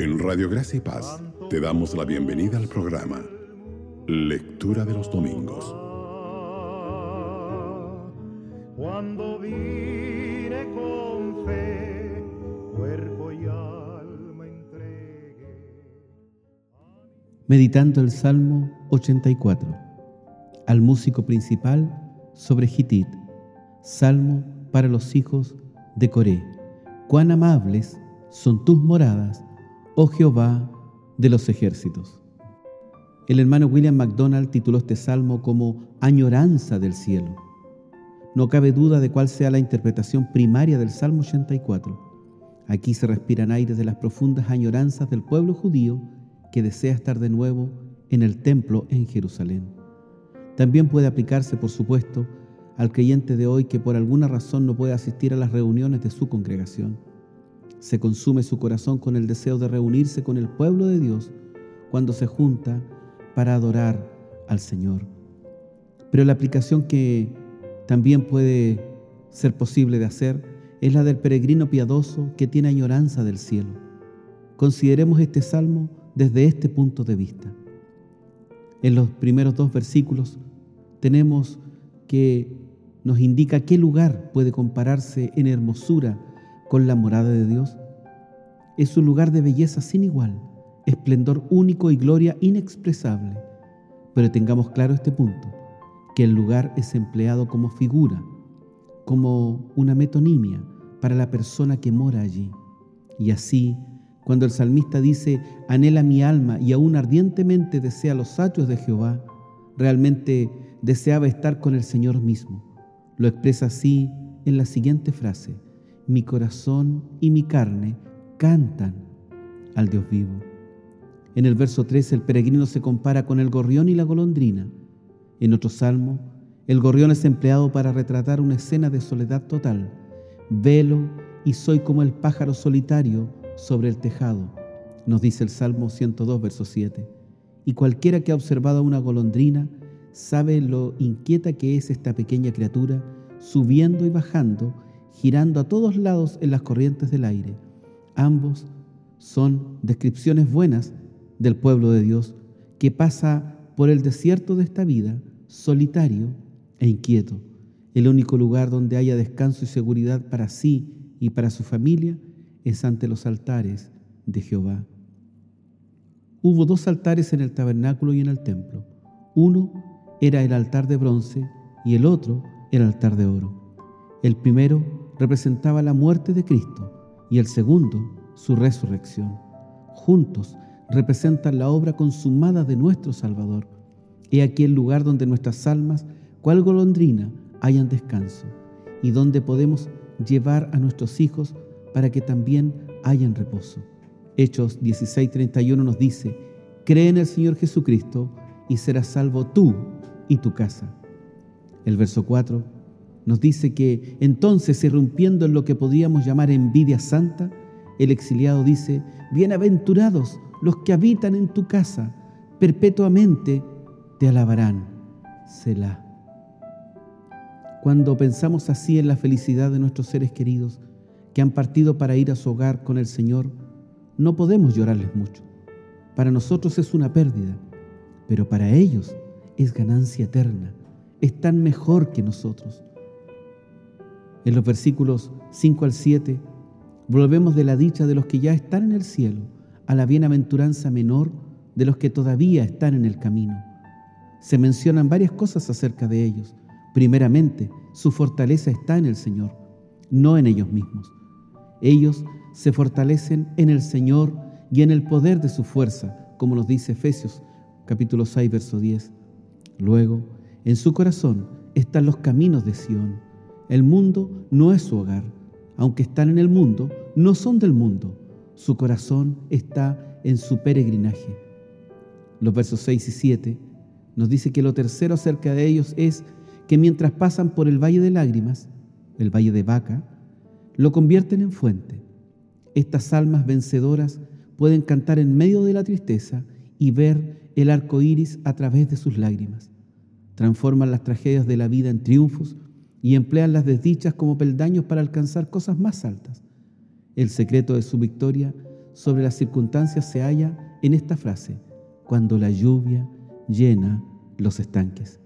En Radio Gracia y Paz te damos la bienvenida al programa Lectura de los Domingos. Cuando vine con fe, cuerpo y alma entregué. Meditando el Salmo 84. Al músico principal sobre Gitit. Salmo para los hijos de Coré. Cuán amables son tus moradas, oh Jehová de los ejércitos. El hermano William MacDonald tituló este salmo como Añoranza del cielo. No cabe duda de cuál sea la interpretación primaria del Salmo 84. Aquí se respiran aires de las profundas añoranzas del pueblo judío que desea estar de nuevo en el templo en Jerusalén. También puede aplicarse, por supuesto, al creyente de hoy que por alguna razón no puede asistir a las reuniones de su congregación. Se consume su corazón con el deseo de reunirse con el pueblo de Dios cuando se junta para adorar al Señor. Pero la aplicación que también puede ser posible de hacer es la del peregrino piadoso que tiene añoranza del cielo. Consideremos este salmo desde este punto de vista. En los primeros dos versículos tenemos que nos indica qué lugar puede compararse en hermosura con la morada de Dios. Es un lugar de belleza sin igual, esplendor único y gloria inexpresable. Pero tengamos claro este punto, que el lugar es empleado como figura, como una metonimia para la persona que mora allí. Y así, cuando el salmista dice, anhela mi alma y aún ardientemente desea los atrios de Jehová, realmente deseaba estar con el Señor mismo. Lo expresa así en la siguiente frase, mi corazón y mi carne cantan al Dios vivo. En el verso 13 el peregrino se compara con el gorrión y la golondrina. En otro salmo, el gorrión es empleado para retratar una escena de soledad total. Velo y soy como el pájaro solitario sobre el tejado, nos dice el Salmo 102, verso 7. Y cualquiera que ha observado a una golondrina sabe lo inquieta que es esta pequeña criatura, subiendo y bajando, girando a todos lados en las corrientes del aire. Ambos son descripciones buenas del pueblo de Dios que pasa por el desierto de esta vida, solitario e inquieto. El único lugar donde haya descanso y seguridad para sí y para su familia es ante los altares de Jehová. Hubo dos altares en el tabernáculo y en el templo. Uno era el altar de bronce y el otro el altar de oro. El primero representaba la muerte de Cristo y el segundo su resurrección. Juntos representan la obra consumada de nuestro Salvador. He aquí el lugar donde nuestras almas, cual golondrina, hayan descanso y donde podemos llevar a nuestros hijos para que también hayan reposo. Hechos 16:31 nos dice, cree en el Señor Jesucristo y serás salvo tú y tu casa. El verso 4 nos dice que entonces, irrumpiendo en lo que podríamos llamar envidia santa, el exiliado dice, bienaventurados los que habitan en tu casa, perpetuamente te alabarán. Selah. Cuando pensamos así en la felicidad de nuestros seres queridos que han partido para ir a su hogar con el Señor, no podemos llorarles mucho. Para nosotros es una pérdida, pero para ellos es ganancia eterna, están mejor que nosotros. En los versículos 5 al 7 volvemos de la dicha de los que ya están en el cielo a la bienaventuranza menor de los que todavía están en el camino. Se mencionan varias cosas acerca de ellos. Primeramente, su fortaleza está en el Señor, no en ellos mismos. Ellos se fortalecen en el Señor y en el poder de su fuerza, como nos dice Efesios capítulo 6, verso 10. Luego, en su corazón están los caminos de Sión. El mundo no es su hogar. Aunque están en el mundo, no son del mundo. Su corazón está en su peregrinaje. Los versos 6 y 7 nos dice que lo tercero acerca de ellos es que mientras pasan por el valle de lágrimas, el valle de vaca, lo convierten en fuente. Estas almas vencedoras pueden cantar en medio de la tristeza y ver el arco iris a través de sus lágrimas. Transforman las tragedias de la vida en triunfos y emplean las desdichas como peldaños para alcanzar cosas más altas. El secreto de su victoria sobre las circunstancias se halla en esta frase, cuando la lluvia llena los estanques.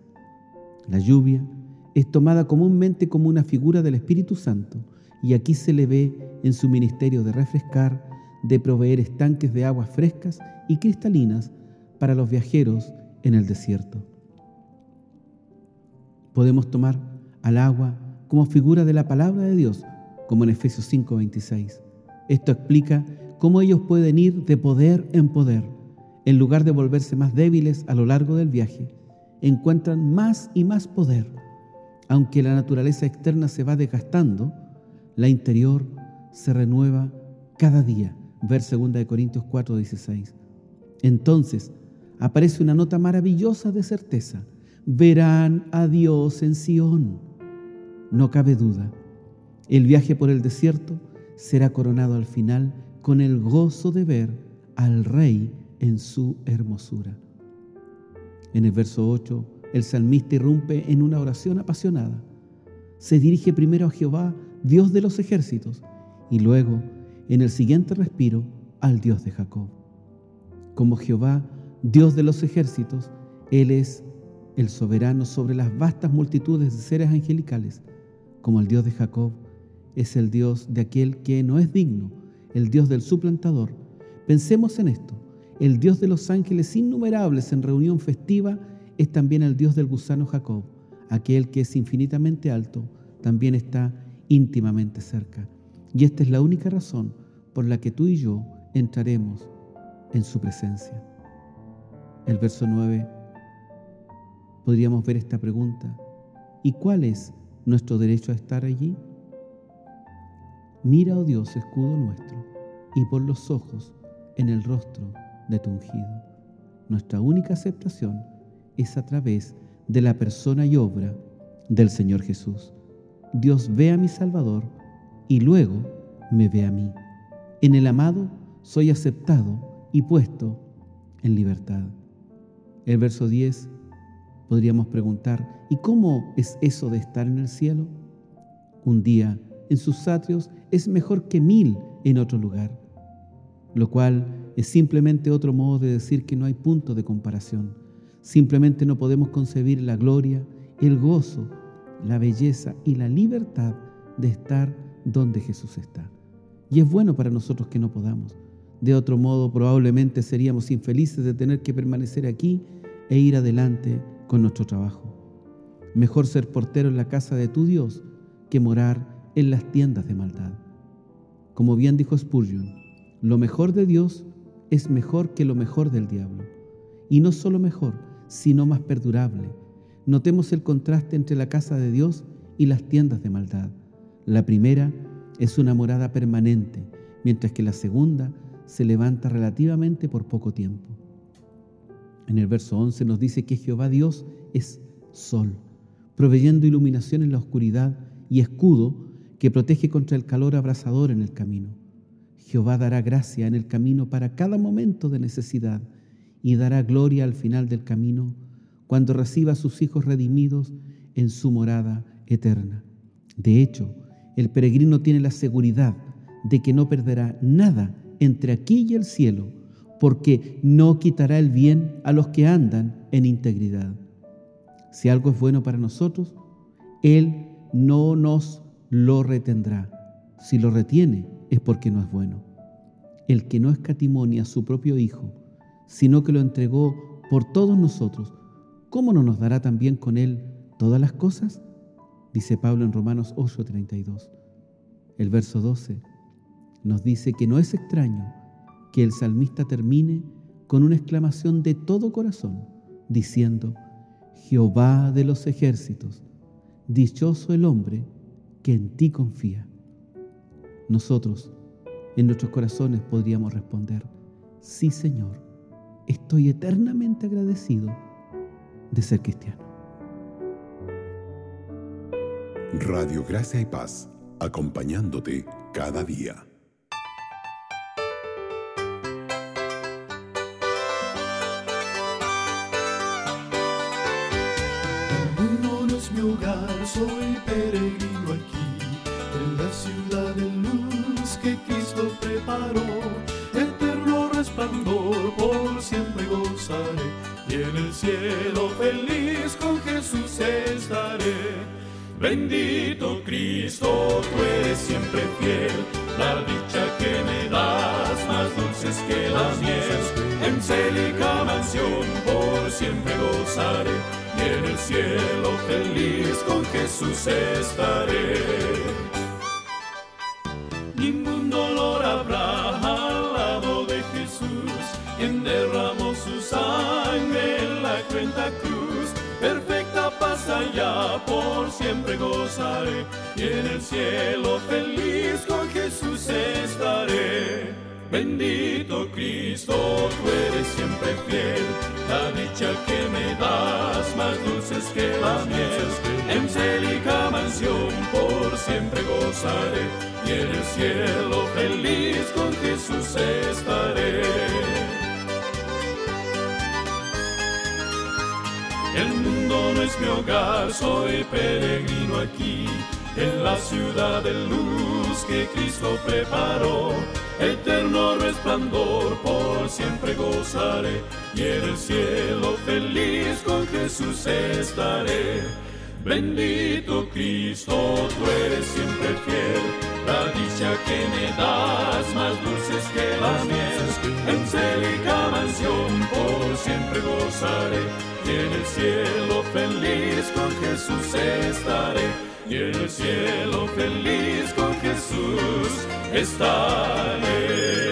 La lluvia es tomada comúnmente como una figura del Espíritu Santo y aquí se le ve en su ministerio de refrescar, de proveer estanques de aguas frescas y cristalinas para los viajeros en el desierto. Podemos tomar al agua como figura de la palabra de Dios, como en Efesios 5:26. Esto explica cómo ellos pueden ir de poder en poder. En lugar de volverse más débiles a lo largo del viaje, encuentran más y más poder. Aunque la naturaleza externa se va desgastando, la interior se renueva cada día. Ver 2 Corintios 4:16. Entonces aparece una nota maravillosa de certeza. Verán a Dios en Sión. No cabe duda. El viaje por el desierto será coronado al final con el gozo de ver al Rey en su hermosura. En el verso 8, el salmista irrumpe en una oración apasionada. Se dirige primero a Jehová, Dios de los ejércitos, y luego, en el siguiente respiro, al Dios de Jacob. Como Jehová, Dios de los ejércitos, Él es el soberano sobre las vastas multitudes de seres angelicales. Como el Dios de Jacob, es el Dios de aquel que no es digno el Dios del suplantador. Pensemos en esto. El Dios de los ángeles innumerables en reunión festiva es también el Dios del gusano Jacob. Aquel que es infinitamente alto también está íntimamente cerca. Y esta es la única razón por la que tú y yo entraremos en su presencia. El verso 9, podríamos ver esta pregunta. ¿Y cuál es nuestro derecho a estar allí? Mira, oh Dios, escudo nuestro, y por los ojos en el rostro de tu ungido. Nuestra única aceptación es a través de la persona y obra del Señor Jesús. Dios ve a mi Salvador y luego me ve a mí. En el amado soy aceptado y puesto en libertad. El verso 10 podríamos preguntar, ¿y cómo es eso de estar en el cielo? Un día en sus atrios es mejor que mil en otro lugar, lo cual es simplemente otro modo de decir que no hay punto de comparación. Simplemente no podemos concebir la gloria, el gozo, la belleza y la libertad de estar donde Jesús está. Y es bueno para nosotros que no podamos. De otro modo, probablemente seríamos infelices de tener que permanecer aquí e ir adelante con nuestro trabajo. Mejor ser portero en la casa de tu Dios que morar en las tiendas de maldad. Como bien dijo Spurgeon, lo mejor de Dios es mejor que lo mejor del diablo. Y no solo mejor, sino más perdurable. Notemos el contraste entre la casa de Dios y las tiendas de maldad. La primera es una morada permanente, mientras que la segunda se levanta relativamente por poco tiempo. En el verso 11 nos dice que Jehová Dios es sol, proveyendo iluminación en la oscuridad y escudo que protege contra el calor abrasador en el camino. Jehová dará gracia en el camino para cada momento de necesidad y dará gloria al final del camino cuando reciba a sus hijos redimidos en su morada eterna. De hecho, el peregrino tiene la seguridad de que no perderá nada entre aquí y el cielo, porque no quitará el bien a los que andan en integridad. Si algo es bueno para nosotros, Él no nos lo retendrá. Si lo retiene es porque no es bueno. El que no escatimonia a su propio Hijo, sino que lo entregó por todos nosotros, ¿cómo no nos dará también con Él todas las cosas? Dice Pablo en Romanos 8:32. El verso 12 nos dice que no es extraño que el salmista termine con una exclamación de todo corazón, diciendo, Jehová de los ejércitos, dichoso el hombre que en ti confía. Nosotros, en nuestros corazones, podríamos responder, sí Señor, estoy eternamente agradecido de ser cristiano. Radio Gracia y Paz, acompañándote cada día. El cielo feliz con Jesús estaré. Bendito Cristo, tú eres siempre fiel, la dicha que me das más dulces que la miel. En célica mansión por siempre gozaré y en el cielo feliz con Jesús estaré. Ningún dolor por siempre gozaré, y en el cielo feliz con Jesús estaré. Bendito Cristo, tú eres siempre fiel, la dicha que me das más dulces que la miel. En célica mansión por siempre gozaré, y en el cielo feliz con Jesús estaré. El mundo no es mi hogar, soy peregrino aquí, en la ciudad de luz que Cristo preparó. Eterno resplandor por siempre gozaré, y en el cielo feliz con Jesús estaré. Bendito Cristo, tú eres siempre fiel, la dicha que me das más dulces que la miel. En célica mansión por siempre gozaré, y en el cielo feliz con Jesús estaré. Y en el cielo feliz con Jesús estaré.